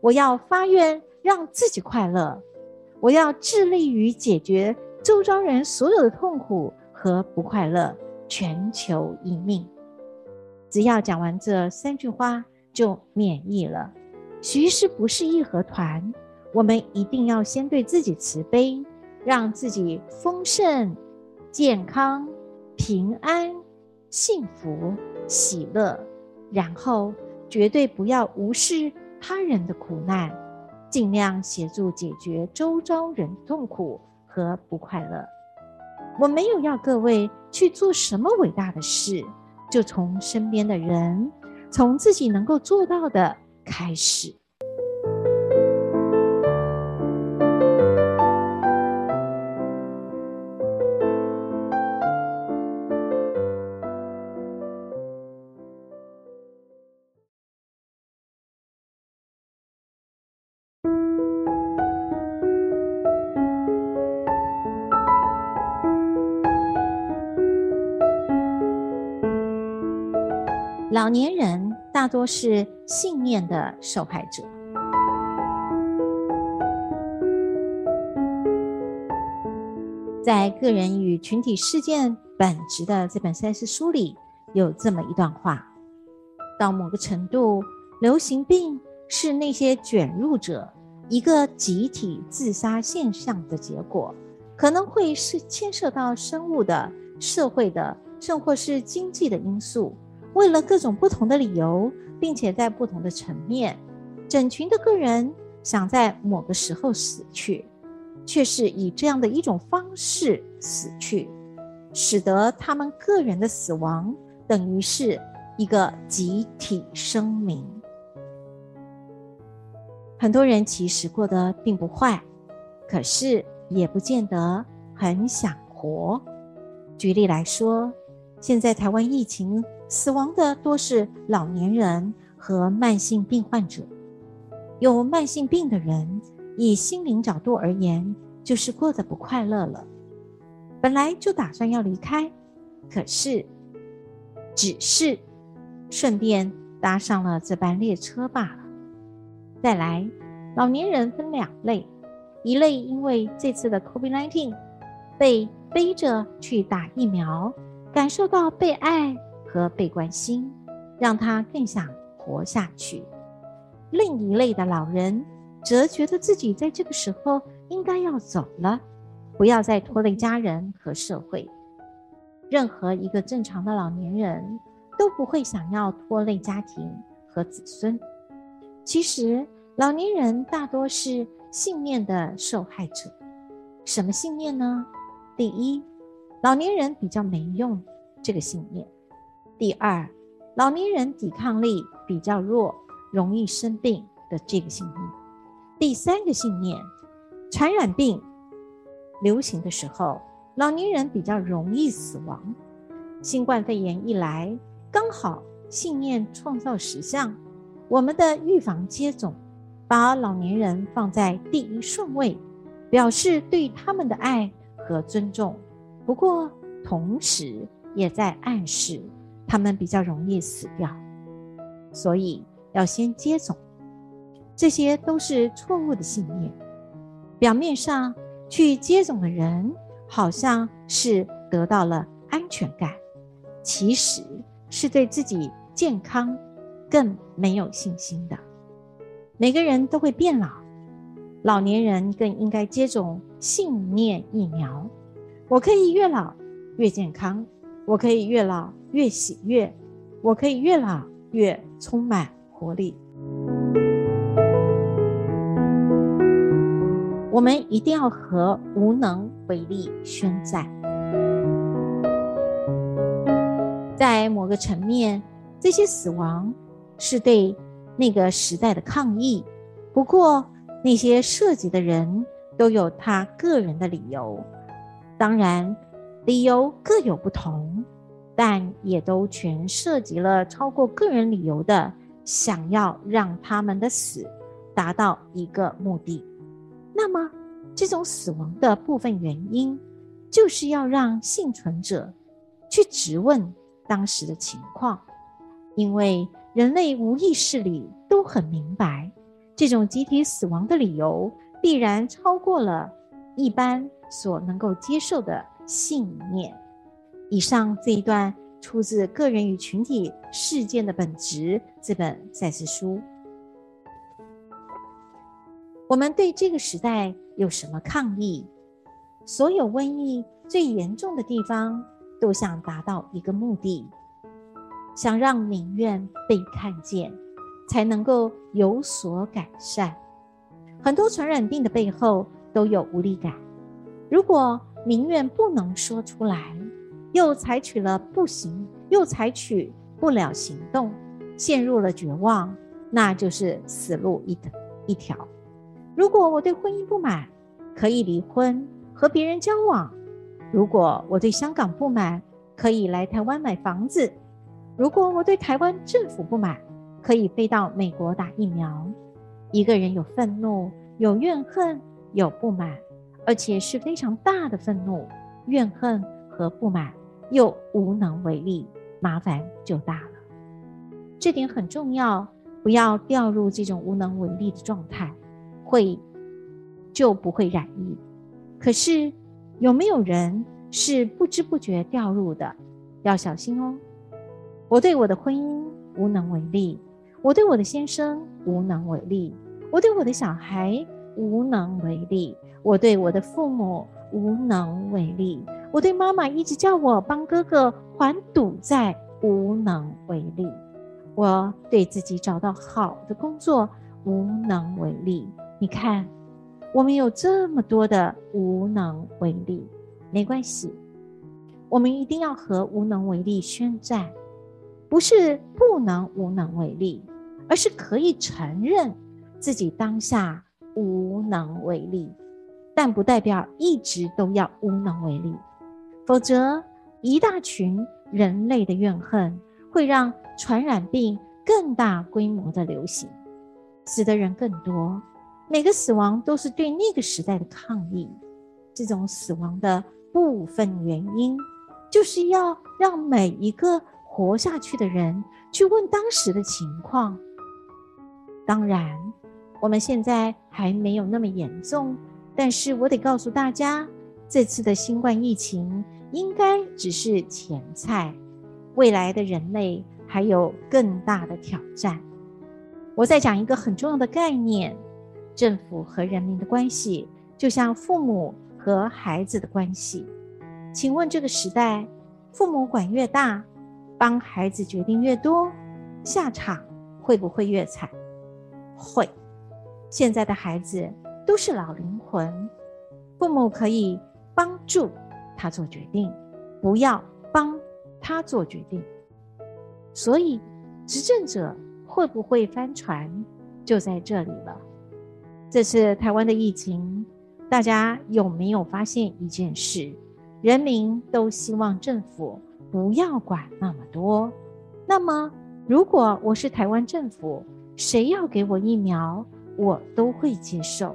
我要发愿让自己快乐，我要致力于解决周遭人所有的痛苦和不快乐，全球一命。只要讲完这三句话，就免疫了。徐师不是义和团。我们一定要先对自己慈悲，让自己丰盛、健康、平安、幸福、喜乐，然后绝对不要无视他人的苦难，尽量协助解决周遭人痛苦和不快乐。我没有要各位去做什么伟大的事，就从身边的人，从自己能够做到的开始。老年人大多是信念的受害者。在《个人与群体事件本质》的这本赛事书里，有这么一段话：到某个程度，流行病是那些卷入者一个集体自杀现象的结果，可能会是牵涉到生物的、社会的，甚或是经济的因素。为了各种不同的理由，并且在不同的层面，整群的个人想在某个时候死去。却是以这样的一种方式死去，使得他们个人的死亡等于是一个集体声明。很多人其实过得并不坏，可是也不见得很想活。举例来说，现在台湾疫情死亡的多是老年人和慢性病患者，有慢性病的人。以心灵角度而言，就是过得不快乐了。本来就打算要离开，可是只是顺便搭上了这班列车罢了。再来，老年人分两类：一类因为这次的 COVID-19 被背着去打疫苗，感受到被爱和被关心，让他更想活下去；另一类的老人。则觉得自己在这个时候应该要走了，不要再拖累家人和社会。任何一个正常的老年人都不会想要拖累家庭和子孙。其实，老年人大多是信念的受害者。什么信念呢？第一，老年人比较没用，这个信念；第二，老年人抵抗力比较弱，容易生病的这个信念。第三个信念，传染病流行的时候，老年人比较容易死亡。新冠肺炎一来，刚好信念创造实相，我们的预防接种，把老年人放在第一顺位，表示对他们的爱和尊重。不过，同时也在暗示他们比较容易死掉，所以要先接种。这些都是错误的信念。表面上去接种的人好像是得到了安全感，其实是对自己健康更没有信心的。每个人都会变老，老年人更应该接种信念疫苗。我可以越老越健康，我可以越老越喜悦，我可以越老越充满活力。我们一定要和无能为力宣战。在某个层面，这些死亡是对那个时代的抗议。不过，那些涉及的人都有他个人的理由，当然，理由各有不同，但也都全涉及了超过个人理由的，想要让他们的死达到一个目的。那么，这种死亡的部分原因，就是要让幸存者去质问当时的情况，因为人类无意识里都很明白，这种集体死亡的理由必然超过了一般所能够接受的信念。以上这一段出自《个人与群体事件的本质》这本赛事书。我们对这个时代有什么抗议？所有瘟疫最严重的地方都想达到一个目的，想让民怨被看见，才能够有所改善。很多传染病的背后都有无力感。如果民怨不能说出来，又采取了不行，又采取不了行动，陷入了绝望，那就是死路一一条。如果我对婚姻不满，可以离婚和别人交往；如果我对香港不满，可以来台湾买房子；如果我对台湾政府不满，可以飞到美国打疫苗。一个人有愤怒、有怨恨、有不满，而且是非常大的愤怒、怨恨和不满，又无能为力，麻烦就大了。这点很重要，不要掉入这种无能为力的状态，会就不会染疫。可是有没有人是不知不觉掉入的？要小心哦。我对我的婚姻无能为力，我对我的先生无能为力，我对我的小孩无能为力，我对我的父母无能为力，我对妈妈一直叫我帮哥哥还赌债无能为力，我对自己找到好的工作无能为力。你看，我们有这么多的无能为力，没关系。我们一定要和无能为力宣战，不是不能无能为力，而是可以承认自己当下无能为力，但不代表一直都要无能为力，否则一大群人类的怨恨会让传染病更大规模的流行，死的人更多，每个死亡都是对那个时代的抗议，这种死亡的部分原因。就是要让每一个活下去的人去问当时的情况。当然，我们现在还没有那么严重，但是我得告诉大家，这次的新冠疫情应该只是前菜，未来的人类还有更大的挑战。我再讲一个很重要的概念：政府和人民的关系，就像父母和孩子的关系。请问这个时代，父母管越大，帮孩子决定越多，下场会不会越惨？会。现在的孩子都是老灵魂，父母可以帮助他做决定，不要帮他做决定。所以，执政者会不会翻船，就在这里了。这次台湾的疫情，大家有没有发现一件事？人民都希望政府不要管那么多。那么，如果我是台湾政府，谁要给我疫苗，我都会接受，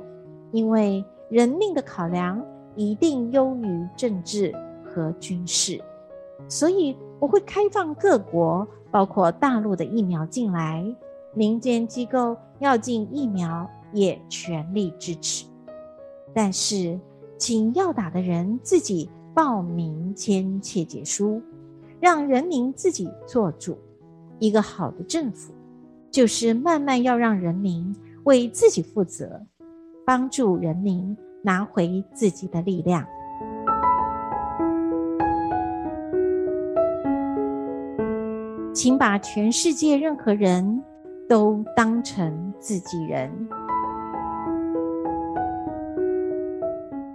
因为人命的考量一定优于政治和军事。所以，我会开放各国，包括大陆的疫苗进来，民间机构要进疫苗也全力支持。但是，请要打的人自己。报名签切结书，让人民自己做主。一个好的政府，就是慢慢要让人民为自己负责，帮助人民拿回自己的力量。请把全世界任何人都当成自己人。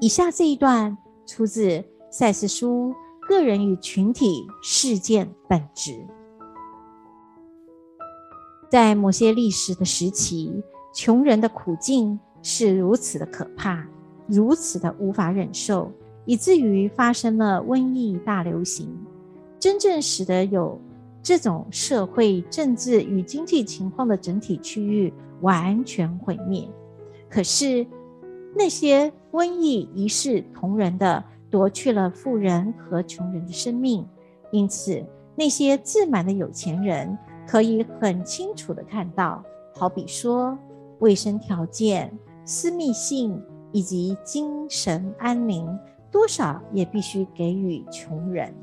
以下这一段出自。赛斯书：个人与群体事件本质，在某些历史的时期，穷人的苦境是如此的可怕，如此的无法忍受，以至于发生了瘟疫大流行，真正使得有这种社会、政治与经济情况的整体区域完全毁灭。可是，那些瘟疫一视同仁的。夺去了富人和穷人的生命，因此那些自满的有钱人可以很清楚的看到，好比说卫生条件、私密性以及精神安宁，多少也必须给予穷人，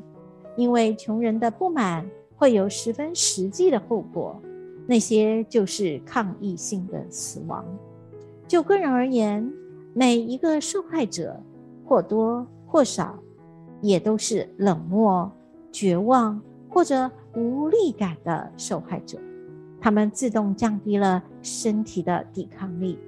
因为穷人的不满会有十分实际的后果，那些就是抗议性的死亡。就个人而言，每一个受害者或多。或少，也都是冷漠、绝望或者无力感的受害者，他们自动降低了身体的抵抗力。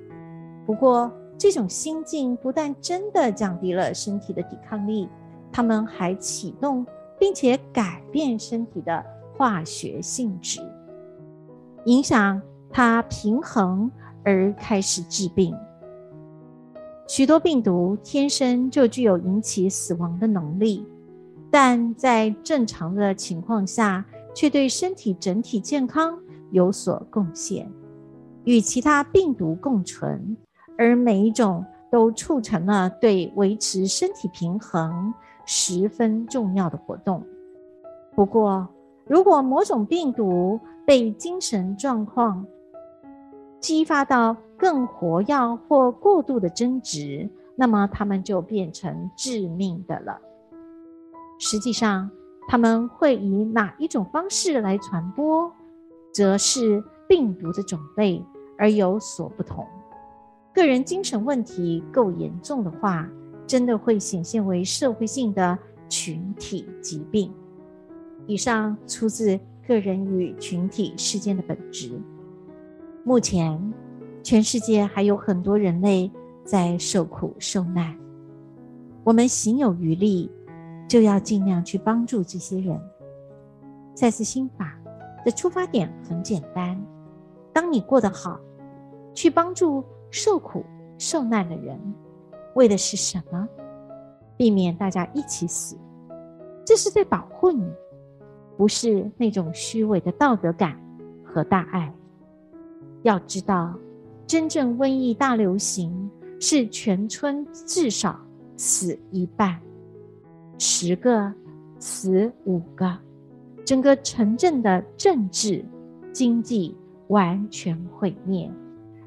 不过，这种心境不但真的降低了身体的抵抗力，他们还启动并且改变身体的化学性质，影响它平衡而开始治病。许多病毒天生就具有引起死亡的能力，但在正常的情况下，却对身体整体健康有所贡献，与其他病毒共存，而每一种都促成了对维持身体平衡十分重要的活动。不过，如果某种病毒被精神状况激发到更活跃或过度的增值，那么它们就变成致命的了。实际上，他们会以哪一种方式来传播，则是病毒的种类而有所不同。个人精神问题够严重的话，真的会显现为社会性的群体疾病。以上出自个人与群体事件的本质。目前，全世界还有很多人类在受苦受难，我们行有余力，就要尽量去帮助这些人。再次心法的出发点很简单：当你过得好，去帮助。受苦受难的人，为的是什么？避免大家一起死，这是在保护你，不是那种虚伪的道德感和大爱。要知道，真正瘟疫大流行是全村至少死一半，十个死五个，整个城镇的政治经济完全毁灭。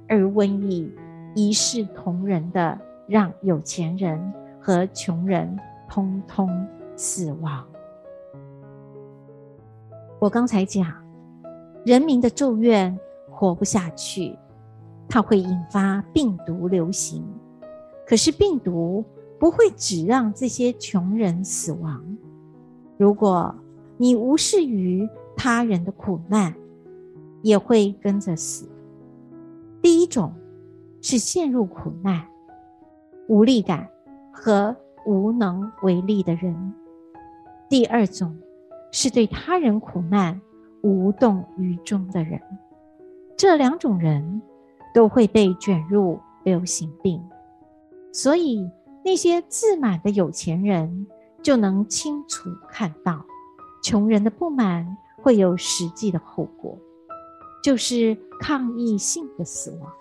而瘟疫一视同仁的让有钱人和穷人通通死亡。我刚才讲，人民的咒怨活不下去，它会引发病毒流行。可是病毒不会只让这些穷人死亡。如果你无视于他人的苦难，也会跟着死。第一种是陷入苦难、无力感和无能为力的人；第二种是对他人苦难无动于衷的人。这两种人都会被卷入流行病，所以那些自满的有钱人就能清楚看到，穷人的不满会有实际的后果。就是抗议性的死亡。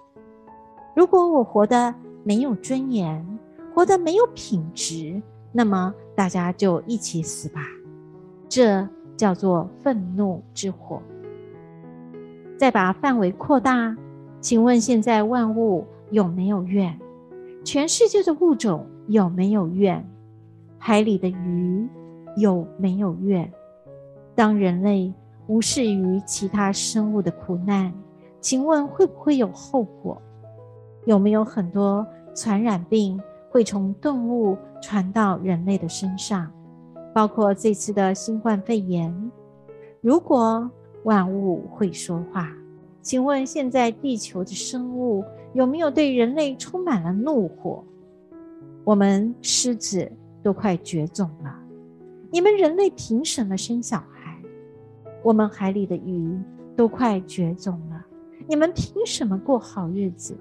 如果我活得没有尊严，活得没有品质，那么大家就一起死吧。这叫做愤怒之火。再把范围扩大，请问现在万物有没有怨？全世界的物种有没有怨？海里的鱼有没有怨？当人类。无视于其他生物的苦难，请问会不会有后果？有没有很多传染病会从动物传到人类的身上？包括这次的新冠肺炎。如果万物会说话，请问现在地球的生物有没有对人类充满了怒火？我们狮子都快绝种了，你们人类凭什么生小孩？我们海里的鱼都快绝种了，你们凭什么过好日子？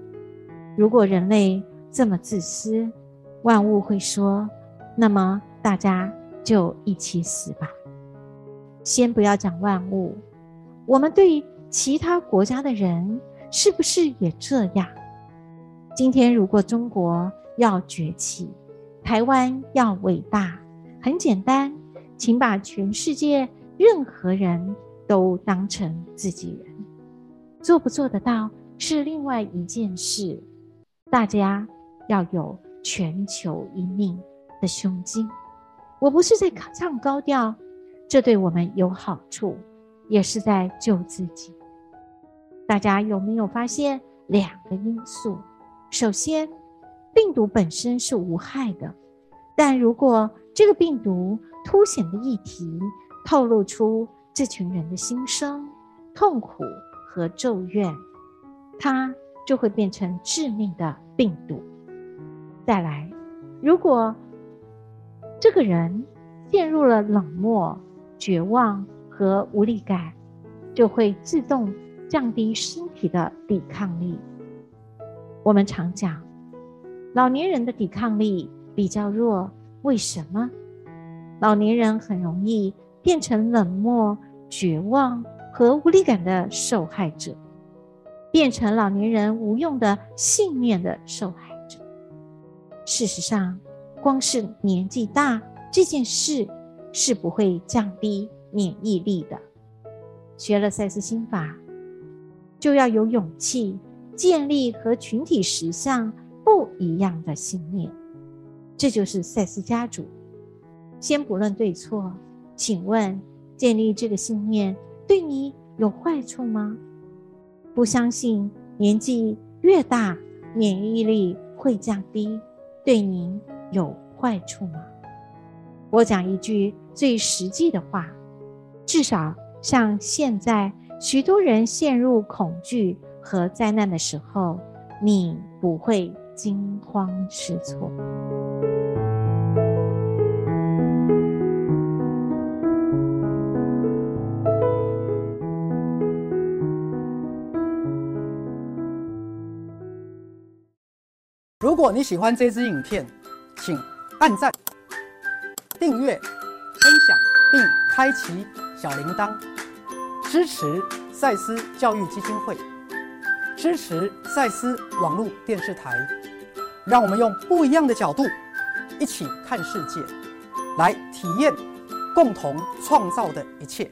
如果人类这么自私，万物会说：“那么大家就一起死吧。”先不要讲万物，我们对其他国家的人是不是也这样？今天如果中国要崛起，台湾要伟大，很简单，请把全世界。任何人都当成自己人，做不做得到是另外一件事。大家要有全球一命的胸襟。我不是在唱高调，这对我们有好处，也是在救自己。大家有没有发现两个因素？首先，病毒本身是无害的，但如果这个病毒凸显的议题，透露出这群人的心声、痛苦和咒怨，它就会变成致命的病毒。再来，如果这个人陷入了冷漠、绝望和无力感，就会自动降低身体的抵抗力。我们常讲，老年人的抵抗力比较弱，为什么？老年人很容易。变成冷漠、绝望和无力感的受害者，变成老年人无用的信念的受害者。事实上，光是年纪大这件事是不会降低免疫力的。学了赛斯心法，就要有勇气建立和群体实相不一样的信念。这就是赛斯家族。先不论对错，请问建立这个信念对你有坏处吗？不相信年纪越大免疫力会降低，对您有坏处吗？我讲一句最实际的话，至少像现在许多人陷入恐惧和灾难的时候，你不会惊慌失措。如果你喜欢这支影片，请按赞、订阅、分享并开启小铃铛，支持赛斯教育基金会，支持赛斯网络电视台，让我们用不一样的角度一起看世界，来体验共同创造的一切。